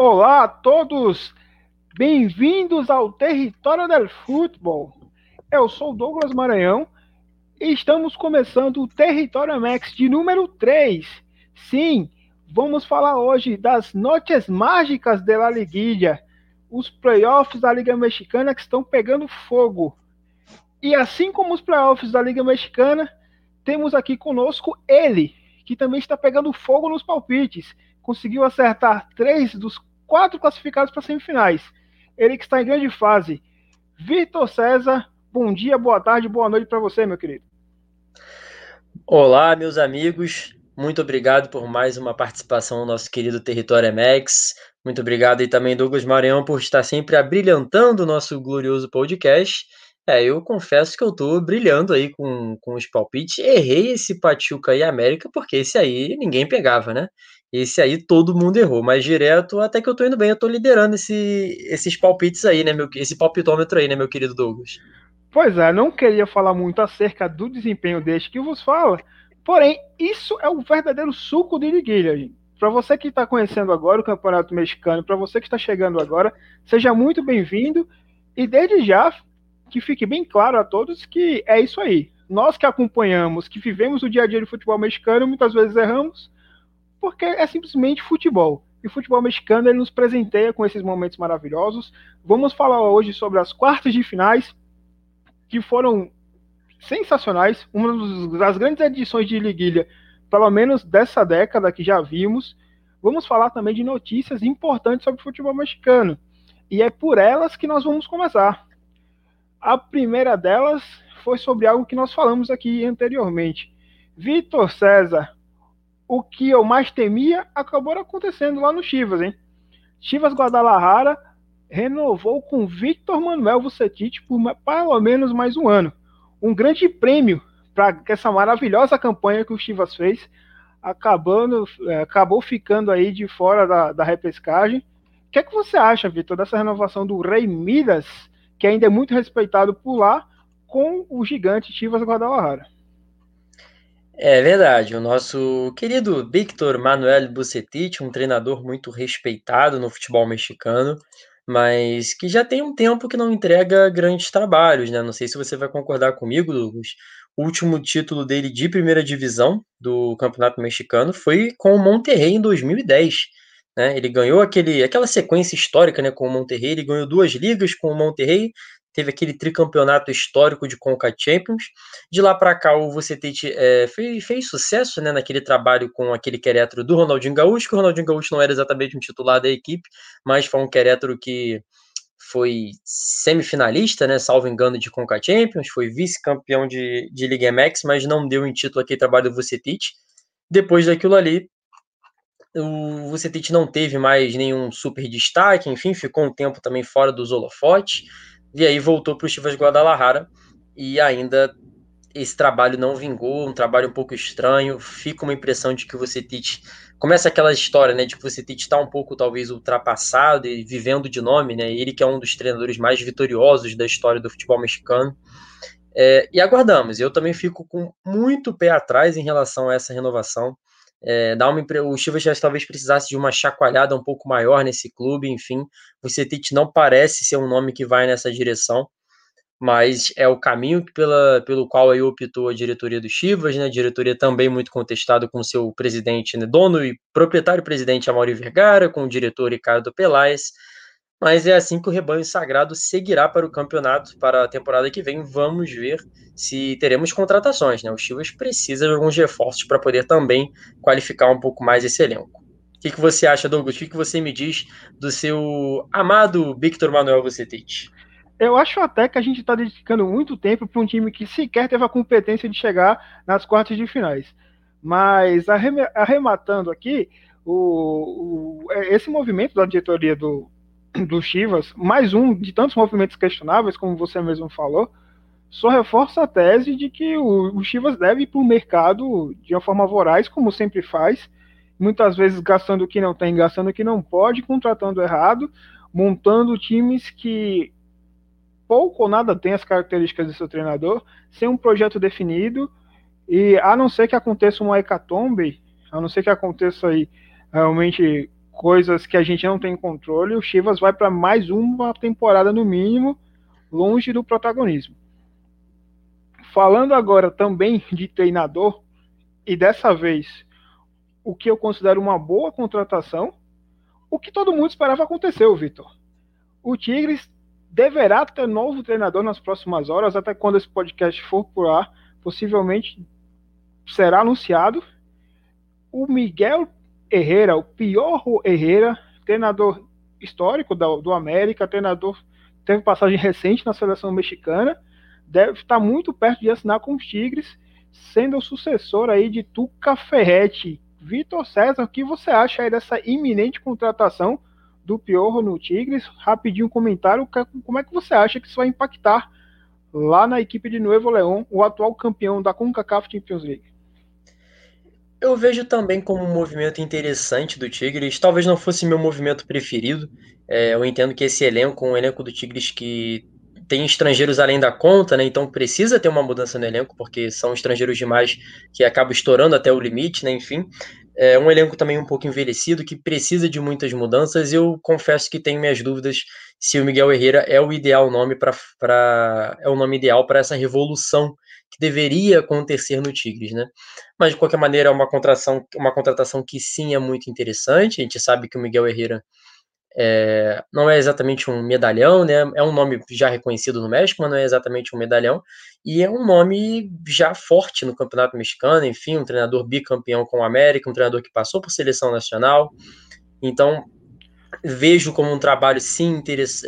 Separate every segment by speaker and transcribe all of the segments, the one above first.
Speaker 1: Olá a todos, bem-vindos ao Território del Futebol. Eu sou Douglas Maranhão e estamos começando o Território Max de número 3. Sim, vamos falar hoje das noches mágicas de La Liguilla, os playoffs da Liga Mexicana que estão pegando fogo. E assim como os playoffs da Liga Mexicana, temos aqui conosco ele, que também está pegando fogo nos palpites. Conseguiu acertar três dos quatro classificados para semifinais. Ele que está em grande fase. Vitor César, bom dia, boa tarde, boa noite para você, meu querido.
Speaker 2: Olá, meus amigos. Muito obrigado por mais uma participação no nosso querido Território MX. Muito obrigado e também Douglas Maranhão por estar sempre abrilhantando o nosso glorioso podcast. É, eu confesso que eu tô brilhando aí com, com os palpites. Errei esse Pachuca e América, porque esse aí ninguém pegava, né? Esse aí todo mundo errou, mas direto até que eu tô indo bem, eu tô liderando esse, esses palpites aí, né, meu, esse palpitômetro aí, né, meu querido Douglas?
Speaker 1: Pois é, não queria falar muito acerca do desempenho deste que vos fala, porém, isso é o verdadeiro suco de liguilha, gente. Para você que está conhecendo agora o Campeonato Mexicano, para você que está chegando agora, seja muito bem-vindo e desde já que fique bem claro a todos que é isso aí. Nós que acompanhamos, que vivemos o dia a dia do futebol mexicano, muitas vezes erramos, porque é simplesmente futebol. E o futebol mexicano ele nos presenteia com esses momentos maravilhosos. Vamos falar hoje sobre as quartas de finais, que foram sensacionais, uma das grandes edições de liguilha, pelo menos dessa década que já vimos. Vamos falar também de notícias importantes sobre o futebol mexicano. E é por elas que nós vamos começar. A primeira delas foi sobre algo que nós falamos aqui anteriormente. Vitor César, o que eu mais temia acabou acontecendo lá no Chivas, hein? Chivas Guadalajara renovou com Victor Manuel Vucetich por pelo menos mais um ano. Um grande prêmio para essa maravilhosa campanha que o Chivas fez, acabando, é, acabou ficando aí de fora da, da repescagem. O que é que você acha, Vitor, dessa renovação do Rei Midas, que ainda é muito respeitado por lá, com o gigante Chivas Guadalajara?
Speaker 2: É verdade, o nosso querido Victor Manuel Bucetich, um treinador muito respeitado no futebol mexicano, mas que já tem um tempo que não entrega grandes trabalhos, né? Não sei se você vai concordar comigo, Douglas. O último título dele de primeira divisão do Campeonato Mexicano foi com o Monterrey em 2010. Né? Ele ganhou aquele, aquela sequência histórica né, com o Monterrey, ele ganhou duas ligas com o Monterrey, teve aquele tricampeonato histórico de Conca Champions. De lá para cá, o Vucetich é, fez, fez, sucesso né, naquele trabalho com aquele querétaro do Ronaldinho Gaúcho, que o Ronaldinho Gaúcho não era exatamente um titular da equipe, mas foi um querétaro que foi semifinalista, né, salvo engano, de Conca Champions, foi vice-campeão de, de Liga MX, mas não deu em título aquele trabalho do Vucetich. Depois daquilo ali, o Vucetich não teve mais nenhum super destaque, enfim, ficou um tempo também fora dos holofotes. E aí voltou para o Chivas Guadalajara e ainda esse trabalho não vingou, um trabalho um pouco estranho. Fica uma impressão de que o Vucetich começa aquela história, né, de que o Vucetich está um pouco talvez ultrapassado e vivendo de nome, né? Ele que é um dos treinadores mais vitoriosos da história do futebol mexicano. É, e aguardamos. Eu também fico com muito pé atrás em relação a essa renovação. É, dá uma, o Chivas talvez precisasse de uma chacoalhada um pouco maior nesse clube, enfim. O Cetit não parece ser um nome que vai nessa direção, mas é o caminho pela, pelo qual aí optou a diretoria do Chivas, né? A diretoria também muito contestada com seu presidente, né? dono e proprietário presidente Amaury Vergara, com o diretor Ricardo Peláez mas é assim que o rebanho sagrado seguirá para o campeonato para a temporada que vem. Vamos ver se teremos contratações, né? O Chivas precisa de alguns reforços para poder também qualificar um pouco mais esse elenco. O que, que você acha, Douglas? O que, que você me diz do seu amado Victor Manuel Vucetich?
Speaker 1: Eu acho até que a gente está dedicando muito tempo para um time que sequer teve a competência de chegar nas quartas de finais. Mas arrematando aqui, o, o, esse movimento da diretoria do, do Chivas, mais um de tantos movimentos questionáveis, como você mesmo falou, só reforça a tese de que o, o Chivas deve ir para o mercado de uma forma voraz, como sempre faz, muitas vezes gastando o que não tem, gastando o que não pode, contratando errado, montando times que pouco ou nada tem as características do seu treinador, sem um projeto definido, e a não ser que aconteça uma hecatombe, a não ser que aconteça aí realmente coisas que a gente não tem controle, o Chivas vai para mais uma temporada no mínimo longe do protagonismo. Falando agora também de treinador, e dessa vez o que eu considero uma boa contratação, o que todo mundo esperava acontecer, Vitor. O Tigres deverá ter novo treinador nas próximas horas, até quando esse podcast for por ar, possivelmente será anunciado. O Miguel Herrera, o pior Herrera, treinador histórico do, do América, treinador teve passagem recente na seleção mexicana, deve estar muito perto de assinar com os Tigres, sendo o sucessor aí de Tuca Ferretti. Vitor César, o que você acha aí dessa iminente contratação do Piorro no Tigres? Rapidinho um comentário, como é que você acha que isso vai impactar lá na equipe de Nuevo León, o atual campeão da CONCACAF Champions League?
Speaker 2: Eu vejo também como um movimento interessante do Tigres. Talvez não fosse meu movimento preferido. É, eu entendo que esse elenco, um elenco do Tigres que tem estrangeiros além da conta, né? Então precisa ter uma mudança no elenco, porque são estrangeiros demais que acabam estourando até o limite, né? Enfim. É um elenco também um pouco envelhecido, que precisa de muitas mudanças. Eu confesso que tenho minhas dúvidas se o Miguel Herrera é o ideal nome para é o nome ideal para essa revolução que deveria acontecer no Tigres, né? Mas de qualquer maneira é uma contratação, uma contratação que sim é muito interessante. A gente sabe que o Miguel Herrera é, não é exatamente um medalhão, né? É um nome já reconhecido no México, mas não é exatamente um medalhão. E é um nome já forte no Campeonato Mexicano, enfim, um treinador bicampeão com o América, um treinador que passou por seleção nacional. Então, vejo como um trabalho sim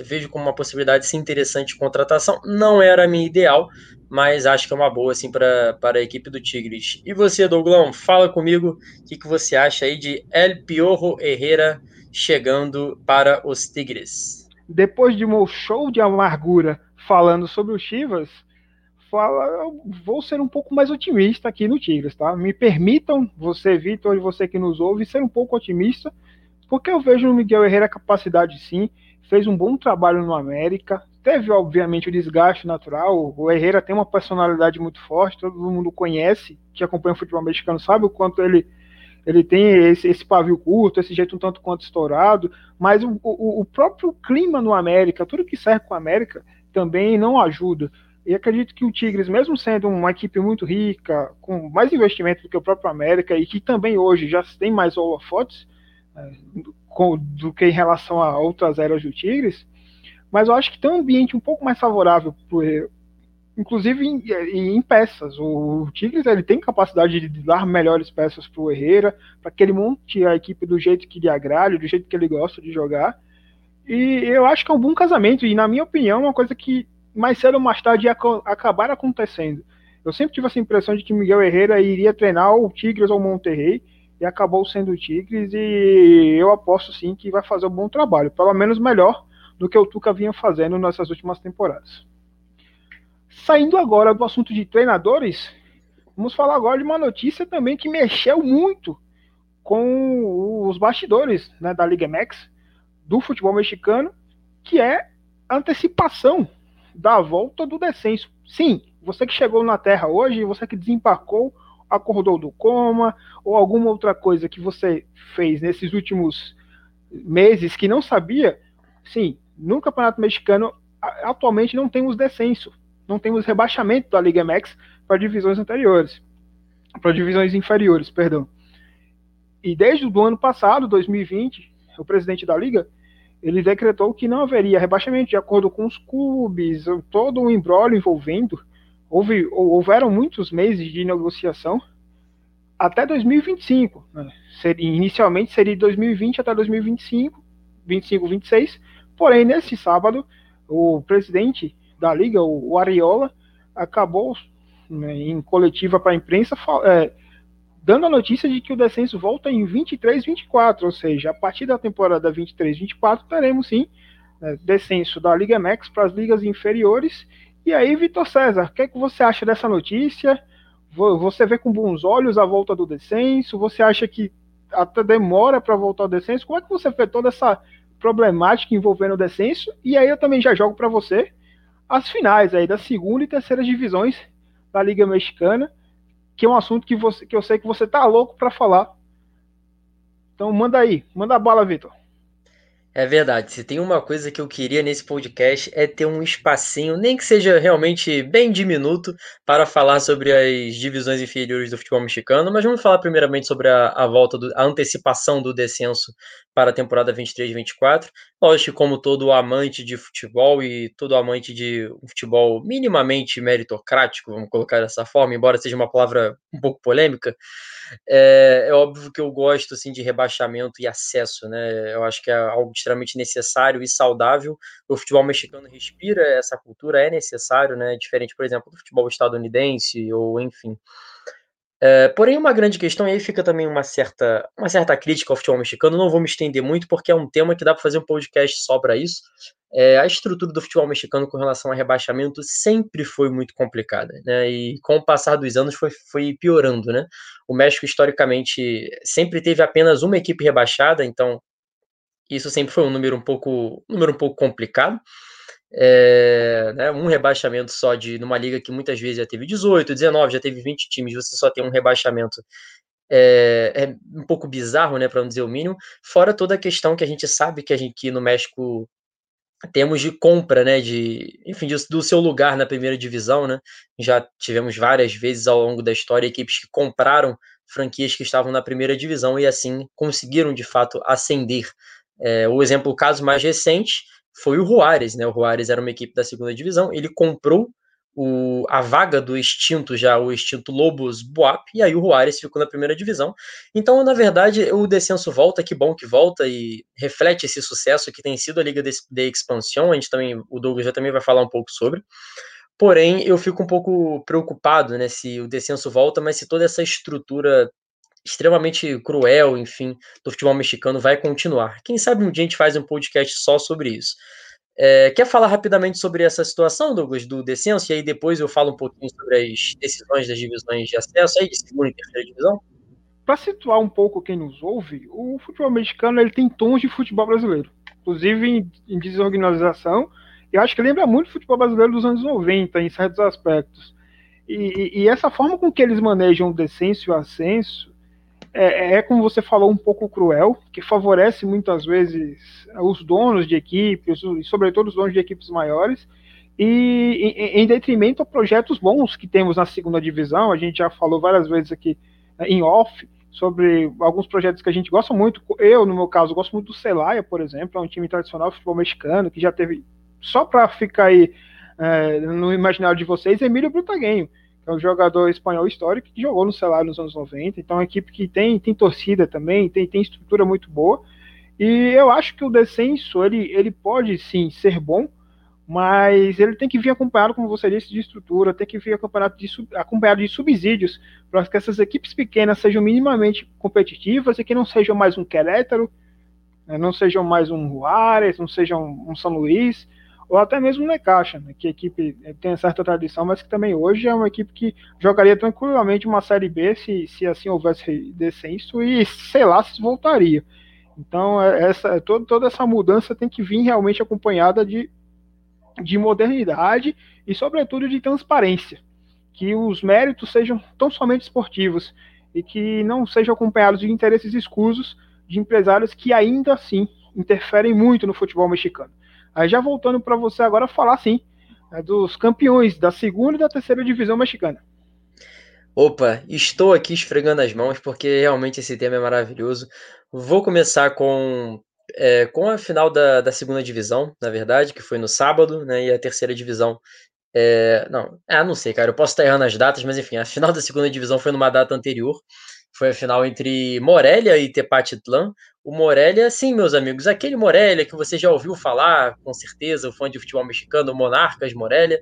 Speaker 2: vejo como uma possibilidade sim interessante de contratação. Não era a minha ideal, mas acho que é uma boa assim para a equipe do Tigres. E você, Douglão, fala comigo o que, que você acha aí de El Piorro Herrera chegando para os Tigres.
Speaker 1: Depois de um show de amargura falando sobre o Chivas, fala, eu vou ser um pouco mais otimista aqui no Tigres, tá? Me permitam, você, Vitor, e você que nos ouve, ser um pouco otimista, porque eu vejo no Miguel Herrera capacidade sim, fez um bom trabalho no América, teve obviamente o desgaste natural, o Herrera tem uma personalidade muito forte, todo mundo conhece, que acompanha o futebol mexicano sabe o quanto ele ele tem esse, esse, pavio curto, esse jeito um tanto quanto estourado, mas o, o, o, próprio clima no América, tudo que serve com o América, também não ajuda. E acredito que o Tigres, mesmo sendo uma equipe muito rica, com mais investimento do que o próprio América, e que também hoje já tem mais holofotes é, do que em relação a outras eras do Tigres, mas eu acho que tem um ambiente um pouco mais favorável inclusive em, em, peças. O Tigres ele tem capacidade de dar melhores peças para o Herrera, para que ele monte a equipe do jeito que lhe agrade, do jeito que ele gosta de jogar. E eu acho que é um bom casamento, e na minha opinião, é uma coisa que mais cedo ou mais tarde ia acabar acontecendo. Eu sempre tive essa impressão de que Miguel Herrera iria treinar o Tigres ou o Monterrey, e acabou sendo o Tigres, e eu aposto sim que vai fazer um bom trabalho, pelo menos melhor do que o Tuca vinha fazendo nessas últimas temporadas. Saindo agora do assunto de treinadores, vamos falar agora de uma notícia também que mexeu muito com os bastidores né, da Liga MX, do futebol mexicano, que é a antecipação da volta do descenso. Sim, você que chegou na Terra hoje, você que desembarcou, acordou do coma, ou alguma outra coisa que você fez nesses últimos meses que não sabia, sim, no Campeonato Mexicano atualmente não temos descenso não temos rebaixamento da Liga MX para divisões anteriores, para divisões inferiores, perdão. E desde o ano passado, 2020, o presidente da liga ele decretou que não haveria rebaixamento de acordo com os clubes, todo um embrólio envolvendo. Houve, houveram muitos meses de negociação até 2025. Né? Inicialmente seria 2020 até 2025, 25, 26. Porém, nesse sábado, o presidente da liga, o, Ariola, acabou né, em coletiva para a imprensa é, dando a notícia de que o descenso volta em 23, 24, ou seja, a partir da temporada 23, 24 teremos sim né, descenso da Liga Max para as ligas inferiores. E aí, Vitor César, o que, é que você acha dessa notícia? Você vê com bons olhos a volta do descenso? Você acha que até demora para voltar ao descenso? Como é que você vê toda essa problemática envolvendo o descenso? E aí eu também já jogo para você as finais aí da segunda e terceira divisões da Liga Mexicana, que é um assunto que, você, que eu sei que você tá louco para falar. Então manda aí, manda a bala, Vitor.
Speaker 2: É verdade. Se tem uma coisa que eu queria nesse podcast é ter um espacinho, nem que seja realmente bem diminuto, para falar sobre as divisões inferiores do futebol mexicano. Mas vamos falar primeiramente sobre a, a volta, do, a antecipação do descenso para a temporada 23-24. Lógico, como todo amante de futebol e todo amante de um futebol minimamente meritocrático, vamos colocar dessa forma, embora seja uma palavra um pouco polêmica, é, é, óbvio que eu gosto assim de rebaixamento e acesso, né? Eu acho que é algo extremamente necessário e saudável. O futebol mexicano respira essa cultura, é necessário, né? Diferente, por exemplo, do futebol estadunidense ou enfim. É, porém, uma grande questão, e aí fica também uma certa, uma certa crítica ao futebol mexicano, não vou me estender muito, porque é um tema que dá para fazer um podcast só para isso. É, a estrutura do futebol mexicano com relação a rebaixamento sempre foi muito complicada, né? E com o passar dos anos foi, foi piorando, né? O México, historicamente, sempre teve apenas uma equipe rebaixada, então isso sempre foi um número um pouco, um número um pouco complicado. É, né, um rebaixamento só de numa liga que muitas vezes já teve 18, 19, já teve 20 times, você só tem um rebaixamento é, é um pouco bizarro, né, para não dizer o mínimo. Fora toda a questão que a gente sabe que a gente no México temos de compra, né, de, enfim, de, do seu lugar na primeira divisão, né? Já tivemos várias vezes ao longo da história equipes que compraram franquias que estavam na primeira divisão e assim conseguiram de fato ascender. É, o exemplo, o caso mais recente foi o Juárez, né? O Juárez era uma equipe da segunda divisão, ele comprou o, a vaga do extinto já, o extinto Lobos Buap, e aí o Juárez ficou na primeira divisão. Então, na verdade, o descenso volta, que bom que volta e reflete esse sucesso que tem sido a Liga de, de Expansão, a gente também, o Douglas já também vai falar um pouco sobre. Porém, eu fico um pouco preocupado, né, se o descenso volta, mas se toda essa estrutura extremamente cruel, enfim, do futebol mexicano vai continuar. Quem sabe um dia a gente faz um podcast só sobre isso. É, quer falar rapidamente sobre essa situação, Douglas, do descenso? E aí depois eu falo um pouquinho sobre as decisões das divisões de acesso aí, de segunda e terceira divisão?
Speaker 1: Para situar um pouco quem nos ouve, o futebol mexicano ele tem tons de futebol brasileiro. Inclusive em, em desorganização, eu acho que lembra muito o futebol brasileiro dos anos 90, em certos aspectos. E, e, e essa forma com que eles manejam o descenso e o ascenso é, é, como você falou, um pouco cruel, que favorece muitas vezes os donos de equipes, e sobretudo os donos de equipes maiores, e em, em detrimento a projetos bons que temos na segunda divisão. A gente já falou várias vezes aqui né, em off sobre alguns projetos que a gente gosta muito. Eu, no meu caso, gosto muito do Celaya, por exemplo, é um time tradicional futebol mexicano que já teve, só para ficar aí é, no imaginário de vocês, Emílio Brutaguenho é um jogador espanhol histórico que jogou no Ceará nos anos 90, então é uma equipe que tem, tem torcida também, tem, tem estrutura muito boa. E eu acho que o descenso ele, ele pode sim ser bom, mas ele tem que vir acompanhado, como você disse, de estrutura, tem que vir acompanhado de, acompanhado de subsídios para que essas equipes pequenas sejam minimamente competitivas e que não sejam mais um Querétaro, né, não sejam mais um Juárez, não sejam um São Luís, ou até mesmo o Necaxa, né, que a equipe eh, tem certa tradição, mas que também hoje é uma equipe que jogaria tranquilamente uma Série B se, se assim houvesse descenso e sei lá se voltaria. Então é, essa, é toda, toda essa mudança tem que vir realmente acompanhada de, de modernidade e sobretudo de transparência, que os méritos sejam tão somente esportivos e que não sejam acompanhados de interesses escusos de empresários que ainda assim interferem muito no futebol mexicano. Aí já voltando para você agora falar sim é dos campeões da segunda e da terceira divisão mexicana.
Speaker 2: Opa, estou aqui esfregando as mãos porque realmente esse tema é maravilhoso. Vou começar com, é, com a final da, da segunda divisão, na verdade, que foi no sábado, né? E a terceira divisão. É, não, é, não sei, cara, eu posso estar errando as datas, mas enfim, a final da segunda divisão foi numa data anterior. Foi a final entre Morelia e Tepatitlán. O Morelia, sim, meus amigos, aquele Morelia que você já ouviu falar, com certeza, o fã de futebol mexicano, Monarcas Morelia,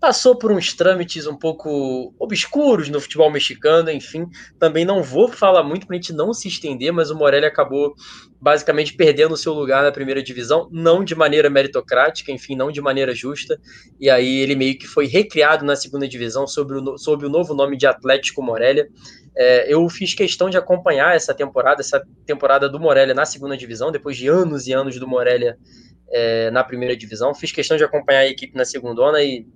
Speaker 2: passou por uns trâmites um pouco obscuros no futebol mexicano, enfim. Também não vou falar muito para a gente não se estender, mas o Morelia acabou basicamente perdendo o seu lugar na primeira divisão, não de maneira meritocrática, enfim, não de maneira justa. E aí ele meio que foi recriado na segunda divisão sob o, sob o novo nome de Atlético Morelia. É, eu fiz questão de acompanhar essa temporada, essa temporada do Morelia na segunda divisão, depois de anos e anos do Morelia é, na primeira divisão. Fiz questão de acompanhar a equipe na segunda e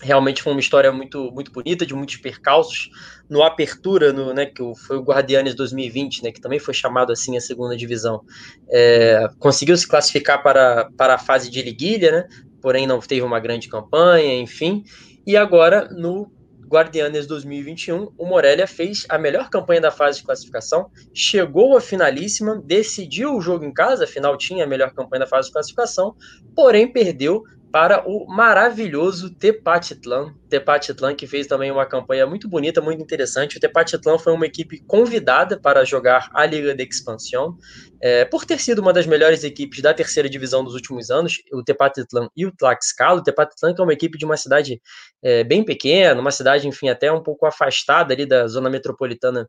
Speaker 2: realmente foi uma história muito muito bonita, de muitos percalços. No Apertura, no, né, que foi o Guardianes 2020, né, que também foi chamado assim a segunda divisão, é, conseguiu se classificar para, para a fase de liguilha, né, porém não teve uma grande campanha, enfim. E agora, no Guardianes 2021, o Morelia fez a melhor campanha da fase de classificação, chegou à finalíssima, decidiu o jogo em casa, afinal tinha a melhor campanha da fase de classificação, porém perdeu para o maravilhoso Tepatitlan. Tepatitlan que fez também uma campanha muito bonita, muito interessante. O Tepatitlan foi uma equipe convidada para jogar a Liga de Expansão, é, por ter sido uma das melhores equipes da terceira divisão dos últimos anos, o Tepatitlan e o Tlaxcala. O Tepatitlan que é uma equipe de uma cidade é, bem pequena, uma cidade, enfim, até um pouco afastada ali da zona metropolitana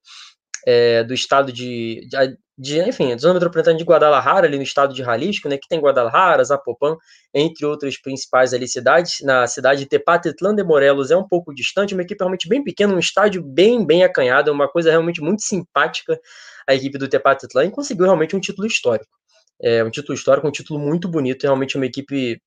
Speaker 2: é, do estado de, de, de, enfim, zona metropolitana de Guadalajara, ali no estado de Jalisco, né, que tem Guadalajara, Zapopan, entre outras principais ali cidades. Na cidade de Tepatitlán de Morelos é um pouco distante, uma equipe realmente bem pequena, um estádio bem, bem acanhado, uma coisa realmente muito simpática a equipe do Tepatitlán e conseguiu realmente um título histórico. É um título histórico, um título muito bonito, realmente uma equipe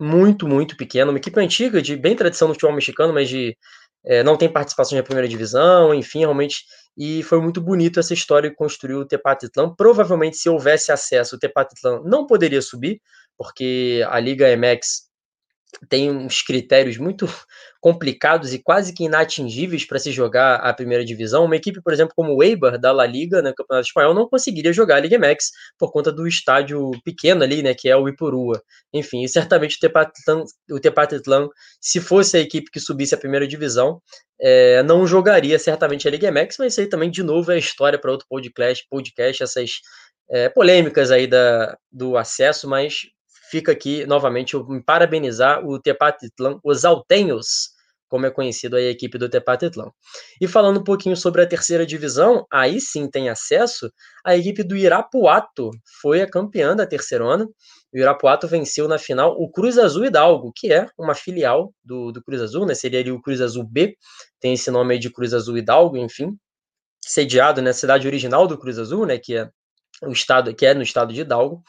Speaker 2: muito, muito pequena, uma equipe antiga, de bem tradição no futebol mexicano, mas de é, não tem participação na primeira divisão, enfim, realmente e foi muito bonito essa história que construiu o Tepatitlán. Provavelmente, se houvesse acesso, o Tepatitlán não poderia subir, porque a Liga MX tem uns critérios muito complicados e quase que inatingíveis para se jogar a primeira divisão. Uma equipe, por exemplo, como o Eibar da La Liga, né, Campeonato Espanhol, não conseguiria jogar a Liga MX por conta do estádio pequeno ali, né, que é o Ipurua. Enfim, e certamente o Tepatitlán, se fosse a equipe que subisse a primeira divisão, é, não jogaria certamente a Liga MX, mas isso aí também, de novo, é história para outro podcast, podcast essas é, polêmicas aí da, do acesso, mas fica aqui novamente me parabenizar o Tepatitlán, os Altenhos, como é conhecido a equipe do Tepatitlán. E falando um pouquinho sobre a terceira divisão, aí sim tem acesso, a equipe do Irapuato foi a campeã da terceirona. O Irapuato venceu na final o Cruz Azul Hidalgo, que é uma filial do, do Cruz Azul, né? Seria ali o Cruz Azul B, tem esse nome aí de Cruz Azul Hidalgo, enfim, sediado na cidade original do Cruz Azul, né? Que é o estado, que é no estado de Hidalgo.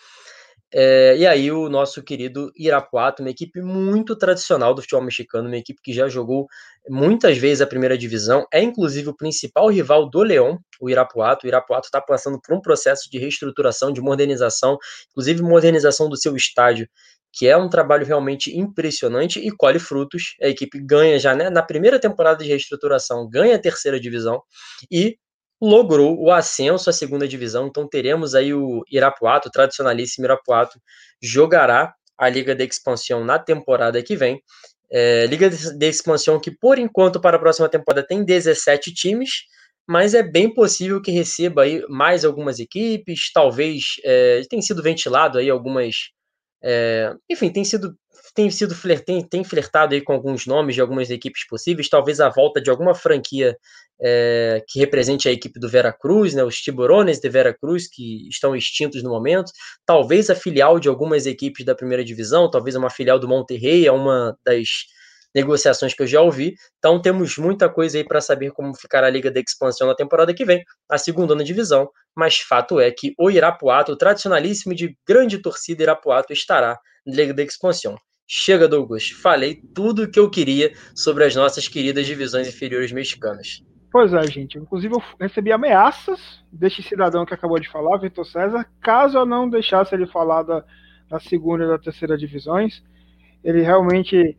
Speaker 2: É, e aí o nosso querido Irapuato, uma equipe muito tradicional do futebol mexicano, uma equipe que já jogou muitas vezes a primeira divisão, é inclusive o principal rival do Leão, o Irapuato. O Irapuato está passando por um processo de reestruturação, de modernização, inclusive modernização do seu estádio, que é um trabalho realmente impressionante e colhe frutos. A equipe ganha já né, na primeira temporada de reestruturação, ganha a terceira divisão e logrou o ascenso à segunda divisão. Então teremos aí o Irapuato, o tradicionalíssimo Irapuato, jogará a Liga de Expansão na temporada que vem. É, Liga de Expansão que, por enquanto, para a próxima temporada tem 17 times, mas é bem possível que receba aí mais algumas equipes, talvez é, tem sido ventilado aí algumas é, enfim, tem sido tem sido tem, tem flertado aí com alguns nomes de algumas equipes possíveis, talvez a volta de alguma franquia é, que represente a equipe do Veracruz, né, os Tiburones de Veracruz, que estão extintos no momento, talvez a filial de algumas equipes da primeira divisão, talvez uma filial do Monterrey, é uma das negociações que eu já ouvi. Então temos muita coisa aí para saber como ficará a Liga de Expansão na temporada que vem, a segunda na divisão, mas fato é que o Irapuato, o tradicionalíssimo de grande torcida Irapuato, estará na Liga de Expansão. Chega, Douglas. Falei tudo o que eu queria sobre as nossas queridas divisões inferiores mexicanas.
Speaker 1: Pois é, gente. Inclusive, eu recebi ameaças deste cidadão que acabou de falar, Vitor César, caso eu não deixasse ele falar da, da segunda e da terceira divisões. Ele realmente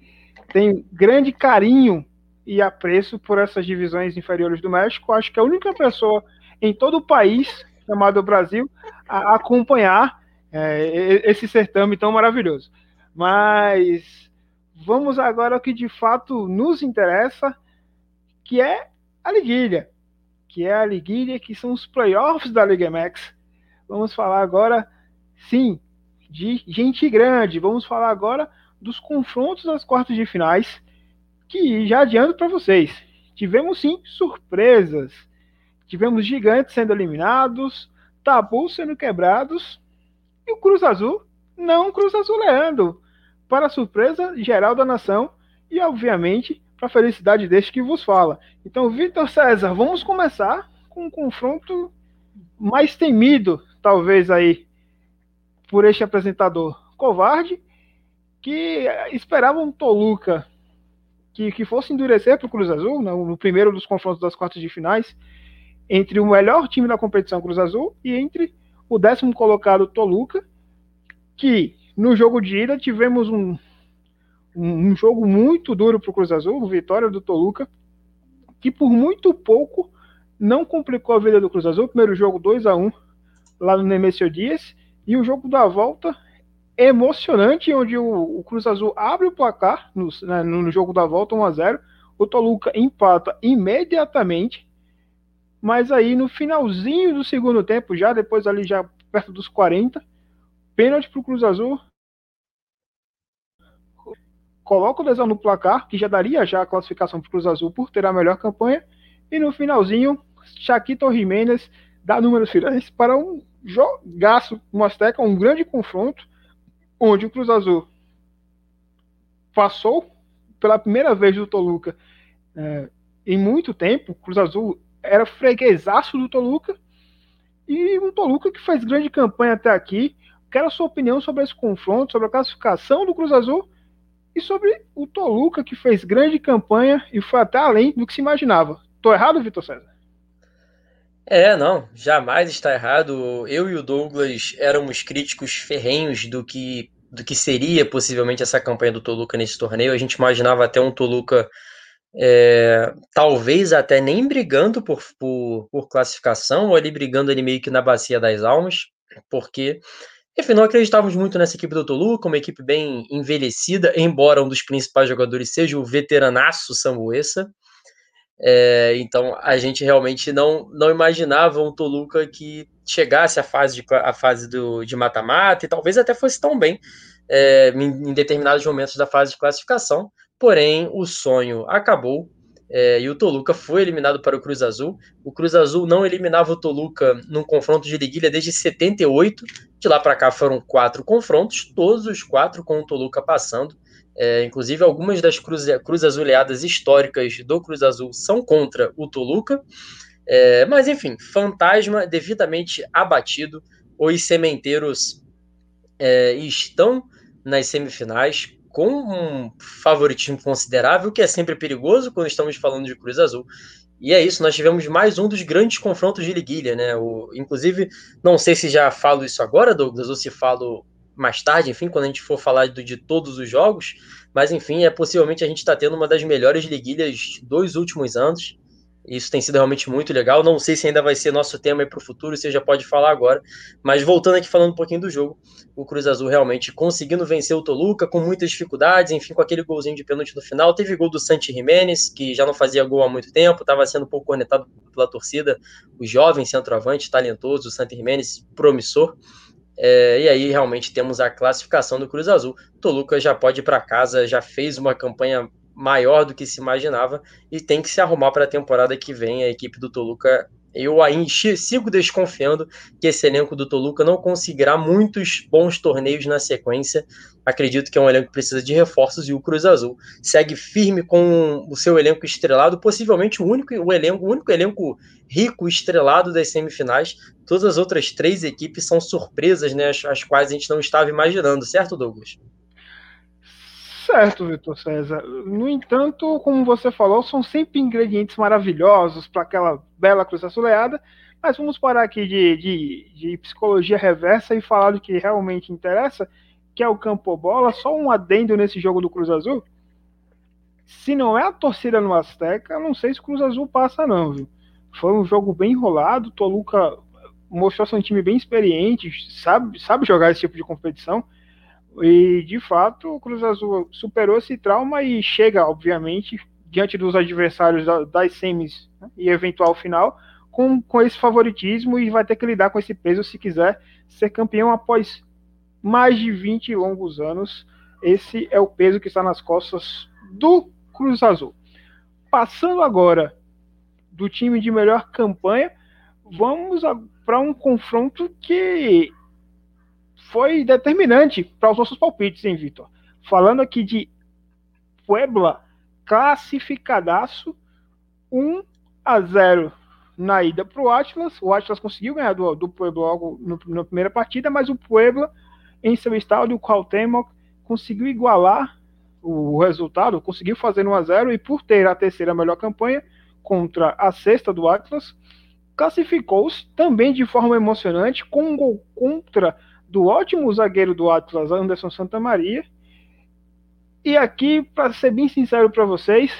Speaker 1: tem grande carinho e apreço por essas divisões inferiores do México. Acho que a única pessoa em todo o país, chamado Brasil, a acompanhar é, esse certame tão maravilhoso. Mas vamos agora ao que de fato nos interessa, que é a liguilha. Que é a liguilha, que são os playoffs da Liga MX. Vamos falar agora, sim, de gente grande. Vamos falar agora dos confrontos das quartas de finais, que já adianto para vocês, tivemos sim surpresas. Tivemos gigantes sendo eliminados, tabus sendo quebrados e o Cruz Azul não Cruz Azuleando, para a surpresa geral da nação e, obviamente, para a felicidade deste que vos fala. Então, Vitor César, vamos começar com um confronto mais temido, talvez aí, por este apresentador covarde, que esperava um Toluca que, que fosse endurecer para o Cruz Azul, no, no, primeiro dos confrontos das quartas de finais, entre o melhor time da competição Cruz Azul e entre o décimo colocado Toluca, que no jogo de ida tivemos um, um, jogo muito duro para o Cruz Azul, vitória do Toluca, que por muito pouco não complicou a vida do Cruz Azul. Primeiro jogo 2 a 1 lá no Nemesio Dias, e o jogo da volta emocionante, onde o, o Cruz Azul abre o placar no, né, no jogo da volta 1 a 0 o Toluca empata imediatamente, mas aí no finalzinho do segundo tempo, já depois ali já perto dos 40, pênalti para o Cruz Azul, coloca o lesão no placar, que já daria já a classificação para o Cruz Azul por ter a melhor campanha, e no finalzinho, Chaquito Jiménez dá números finais para um jogaço no Azteca, um grande confronto, onde o Cruz Azul passou pela primeira vez do Toluca é, em muito tempo. O Cruz Azul era freguesaço do Toluca e um Toluca que faz grande campanha até aqui. Quero a sua opinião sobre esse confronto, sobre a classificação do Cruz Azul e sobre o Toluca que fez grande campanha e foi até além do que se imaginava. Tô errado, Vitor César?
Speaker 2: É, não, jamais está errado. Eu e o Douglas éramos críticos ferrenhos do que, do que seria possivelmente essa campanha do Toluca nesse torneio. A gente imaginava até um Toluca, é, talvez até nem brigando por, por, por classificação, ou ali brigando ali meio que na bacia das almas, porque, enfim, não acreditávamos muito nessa equipe do Toluca, uma equipe bem envelhecida, embora um dos principais jogadores seja o veteranaço Sambuesa. É, então a gente realmente não, não imaginava um Toluca que chegasse à fase de, à fase do, de mata-mata e talvez até fosse tão bem é, em, em, determinados momentos da fase de classificação. Porém, o sonho acabou é, e o Toluca foi eliminado para o Cruz Azul. O Cruz Azul não eliminava o Toluca num confronto de liguilha desde 78. De lá para cá foram quatro confrontos, todos os quatro com o Toluca passando. É, inclusive, algumas das cruz, cruz azuleadas históricas do Cruz Azul são contra o Toluca. É, mas, enfim, fantasma devidamente abatido. Os sementeiros é, estão nas semifinais com um favoritismo considerável, que é sempre perigoso quando estamos falando de Cruz Azul. E é isso, nós tivemos mais um dos grandes confrontos de liguilha, né? O, inclusive, não sei se já falo isso agora, Douglas, ou se falo mais tarde, enfim, quando a gente for falar do, de todos os jogos, mas enfim, é possivelmente a gente está tendo uma das melhores liguilhas dos últimos anos. Isso tem sido realmente muito legal. Não sei se ainda vai ser nosso tema para o futuro, você já pode falar agora. Mas voltando aqui falando um pouquinho do jogo, o Cruz Azul realmente conseguindo vencer o Toluca com muitas dificuldades, enfim, com aquele golzinho de pênalti no final. Teve gol do Santi Jimenez, que já não fazia gol há muito tempo, estava sendo um pouco cornetado pela torcida. O jovem centroavante, talentoso, o Santi Jimenez, promissor. É, e aí realmente temos a classificação do Cruz Azul. Toluca já pode ir para casa, já fez uma campanha maior do que se imaginava e tem que se arrumar para a temporada que vem. A equipe do Toluca eu ainda sigo desconfiando que esse elenco do Toluca não conseguirá muitos bons torneios na sequência. Acredito que é um elenco que precisa de reforços e o Cruz Azul segue firme com o seu elenco estrelado, possivelmente o único, o elenco, o único elenco rico estrelado das semifinais. Todas as outras três equipes são surpresas, né, as, as quais a gente não estava imaginando, certo, Douglas?
Speaker 1: Certo, Vitor César. No entanto, como você falou, são sempre ingredientes maravilhosos para aquela bela cruz assoleada. Mas vamos parar aqui de, de, de, psicologia reversa e falar do que realmente interessa, que é o campo bola. Só um adendo nesse jogo do Cruz Azul. Se não é a torcida no Azteca, não sei se o Cruz Azul passa, não, viu? Foi um jogo bem enrolado. Toluca mostrou ser um time bem experiente, sabe, sabe jogar esse tipo de competição. E de fato, o Cruz Azul superou esse trauma e chega, obviamente, diante dos adversários das semis né, e eventual final, com, com esse favoritismo e vai ter que lidar com esse peso se quiser ser campeão após mais de 20 longos anos. Esse é o peso que está nas costas do Cruz Azul. Passando agora do time de melhor campanha, vamos para um confronto que foi determinante para os nossos palpites, hein, Vitor? Falando aqui de Puebla classificadaço 1 a 0 na ida para o Atlas. O Atlas conseguiu ganhar do, do Puebla logo no, na primeira partida, mas o Puebla, em seu estádio, o Cuauhtémoc, conseguiu igualar o resultado, conseguiu fazer 1 a 0 e por ter a terceira melhor campanha contra a sexta do Atlas, classificou-se também de forma emocionante com um gol contra do ótimo zagueiro do Atlas, Anderson Santamaria. E aqui, para ser bem sincero para vocês,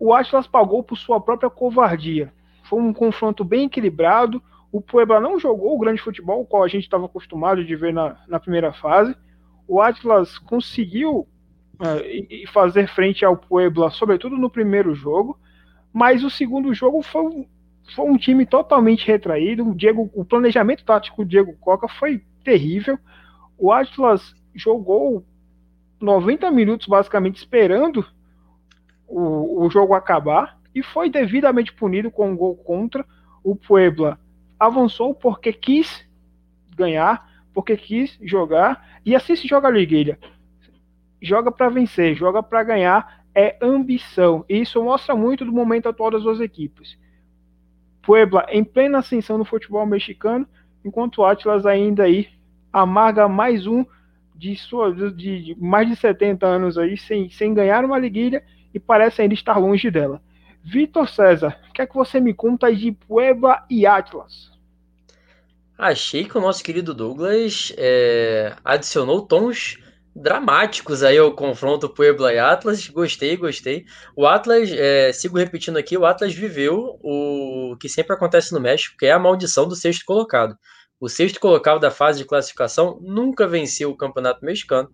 Speaker 1: o Atlas pagou por sua própria covardia. Foi um confronto bem equilibrado. O Puebla não jogou o grande futebol, qual a gente estava acostumado de ver na, na primeira fase. O Atlas conseguiu uh, fazer frente ao Puebla, sobretudo no primeiro jogo, mas o segundo jogo foi, foi um time totalmente retraído. O, Diego, o planejamento tático do Diego Coca foi terrível. O Atlas jogou 90 minutos basicamente esperando o, o jogo acabar e foi devidamente punido com um gol contra. O Puebla avançou porque quis ganhar, porque quis jogar e assim se joga a liguilha. Joga para vencer, joga para ganhar, é ambição. E isso mostra muito do momento atual das duas equipes. Puebla em plena ascensão no futebol mexicano, enquanto o Atlas ainda aí amarga mais um de, sua, de, de mais de 70 anos aí sem, sem ganhar uma liguilha e parece ainda estar longe dela. Vitor César, o que é que você me conta de Puebla e Atlas?
Speaker 2: Achei que o nosso querido Douglas é, adicionou tons dramáticos aí ao confronto Puebla e Atlas. Gostei, gostei. O Atlas, é, sigo repetindo aqui, o Atlas viveu o que sempre acontece no México, que é a maldição do sexto colocado. O sexto colocado da fase de classificação nunca venceu o campeonato mexicano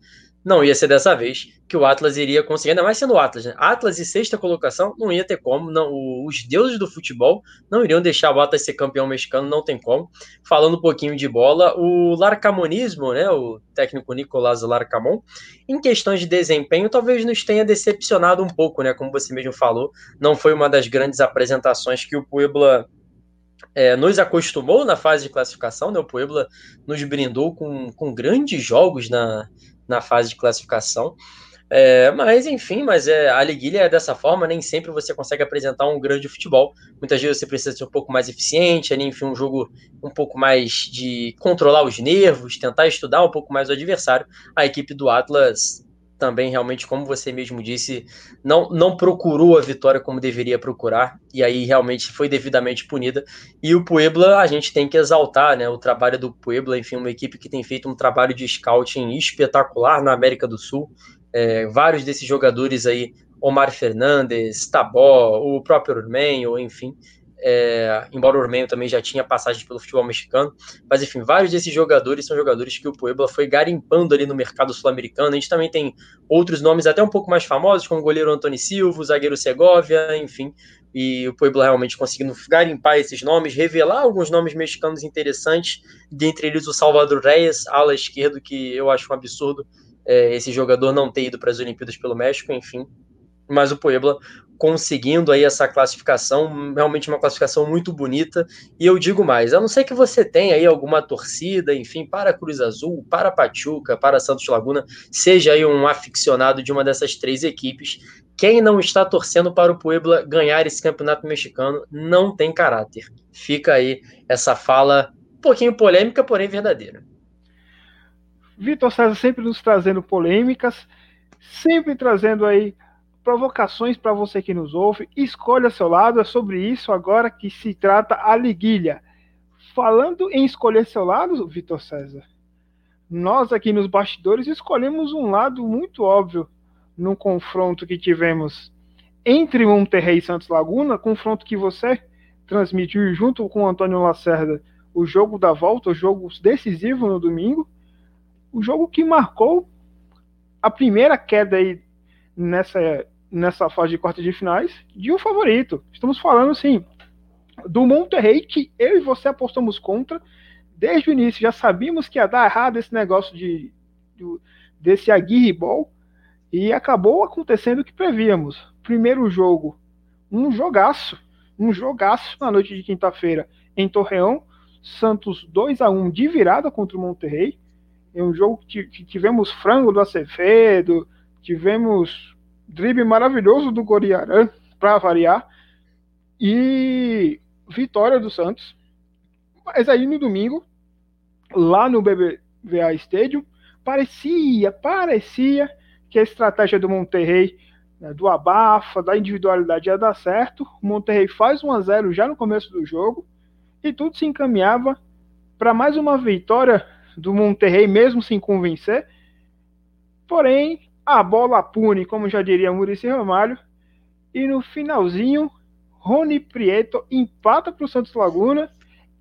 Speaker 2: não ia ser dessa vez que o Atlas iria conseguir, ainda mais sendo o Atlas, né? Atlas e sexta colocação não ia ter como, não, os deuses do futebol não iriam deixar o Atlas ser campeão mexicano, não tem como. Falando um pouquinho de bola, o Larcamonismo, né, o técnico Nicolás Larcamon, em questões de desempenho, talvez nos tenha decepcionado um pouco, né, como você mesmo falou, não foi uma das grandes apresentações que o Puebla é, nos acostumou na fase de classificação, né? O Puebla nos brindou com, com grandes jogos na, na fase de classificação. É, mas enfim, mas é, a liguilha é dessa forma, nem sempre você consegue apresentar um grande futebol. Muitas vezes você precisa ser um pouco mais eficiente, ali, enfim, um jogo um pouco mais de controlar os nervos, tentar estudar um pouco mais o adversário. A equipe do Atlas também realmente, como você mesmo disse, não, não procurou a vitória como deveria procurar, e aí realmente foi devidamente punida. E o Puebla, a gente tem que exaltar né, o trabalho do Puebla, enfim, uma equipe que tem feito um trabalho de scouting espetacular na América do Sul. É, vários desses jogadores aí, Omar Fernandes, Tabó, o próprio Urmenho, enfim, é, embora o Ormeio também já tinha passagem pelo futebol mexicano, mas enfim, vários desses jogadores são jogadores que o Puebla foi garimpando ali no mercado sul-americano. A gente também tem outros nomes até um pouco mais famosos, como o goleiro Antônio Silva, o zagueiro Segovia, enfim, e o Puebla realmente conseguindo garimpar esses nomes, revelar alguns nomes mexicanos interessantes, dentre eles o Salvador Reyes, ala esquerdo, que eu acho um absurdo é, esse jogador não ter ido para as Olimpíadas pelo México, enfim, mas o Puebla conseguindo aí essa classificação, realmente uma classificação muito bonita. E eu digo mais, a não ser que você tenha aí alguma torcida, enfim, para Cruz Azul, para Pachuca, para Santos Laguna, seja aí um aficionado de uma dessas três equipes, quem não está torcendo para o Puebla ganhar esse campeonato mexicano não tem caráter. Fica aí essa fala um pouquinho polêmica, porém verdadeira.
Speaker 1: Vitor César sempre nos trazendo polêmicas, sempre trazendo aí provocações para você que nos ouve. Escolha seu lado, é sobre isso agora que se trata a liguilha. Falando em escolher seu lado, Vitor César, nós aqui nos bastidores escolhemos um lado muito óbvio no confronto que tivemos entre Monterrey e Santos Laguna, confronto que você transmitiu junto com o Antônio Lacerda o jogo da volta, o jogo decisivo no domingo, o jogo que marcou a primeira queda aí nessa nessa fase de quarta de finais de um favorito. Estamos falando, assim, do Monterrey, que eu e você apostamos contra desde o início. Já sabíamos que ia dar errado esse negócio de, de desse Aguirre Ball e acabou acontecendo o que prevíamos. Primeiro jogo, um jogaço, um jogaço na noite de quinta-feira em Torreão. Santos 2 a 1 de virada contra o Monterrey. É um jogo que tivemos frango do Acevedo, tivemos drible maravilhoso do Goriarã, para variar, e vitória do Santos. Mas aí no domingo, lá no BBVA Stadium, parecia, parecia que a estratégia do Monterrey, né, do abafa, da individualidade ia dar certo. O Monterrey faz 1 a 0 já no começo do jogo e tudo se encaminhava para mais uma vitória do Monterrey, mesmo sem convencer. Porém, a bola pune, como já diria Murici Ramalho, e no finalzinho, Rony Prieto empata para o Santos Laguna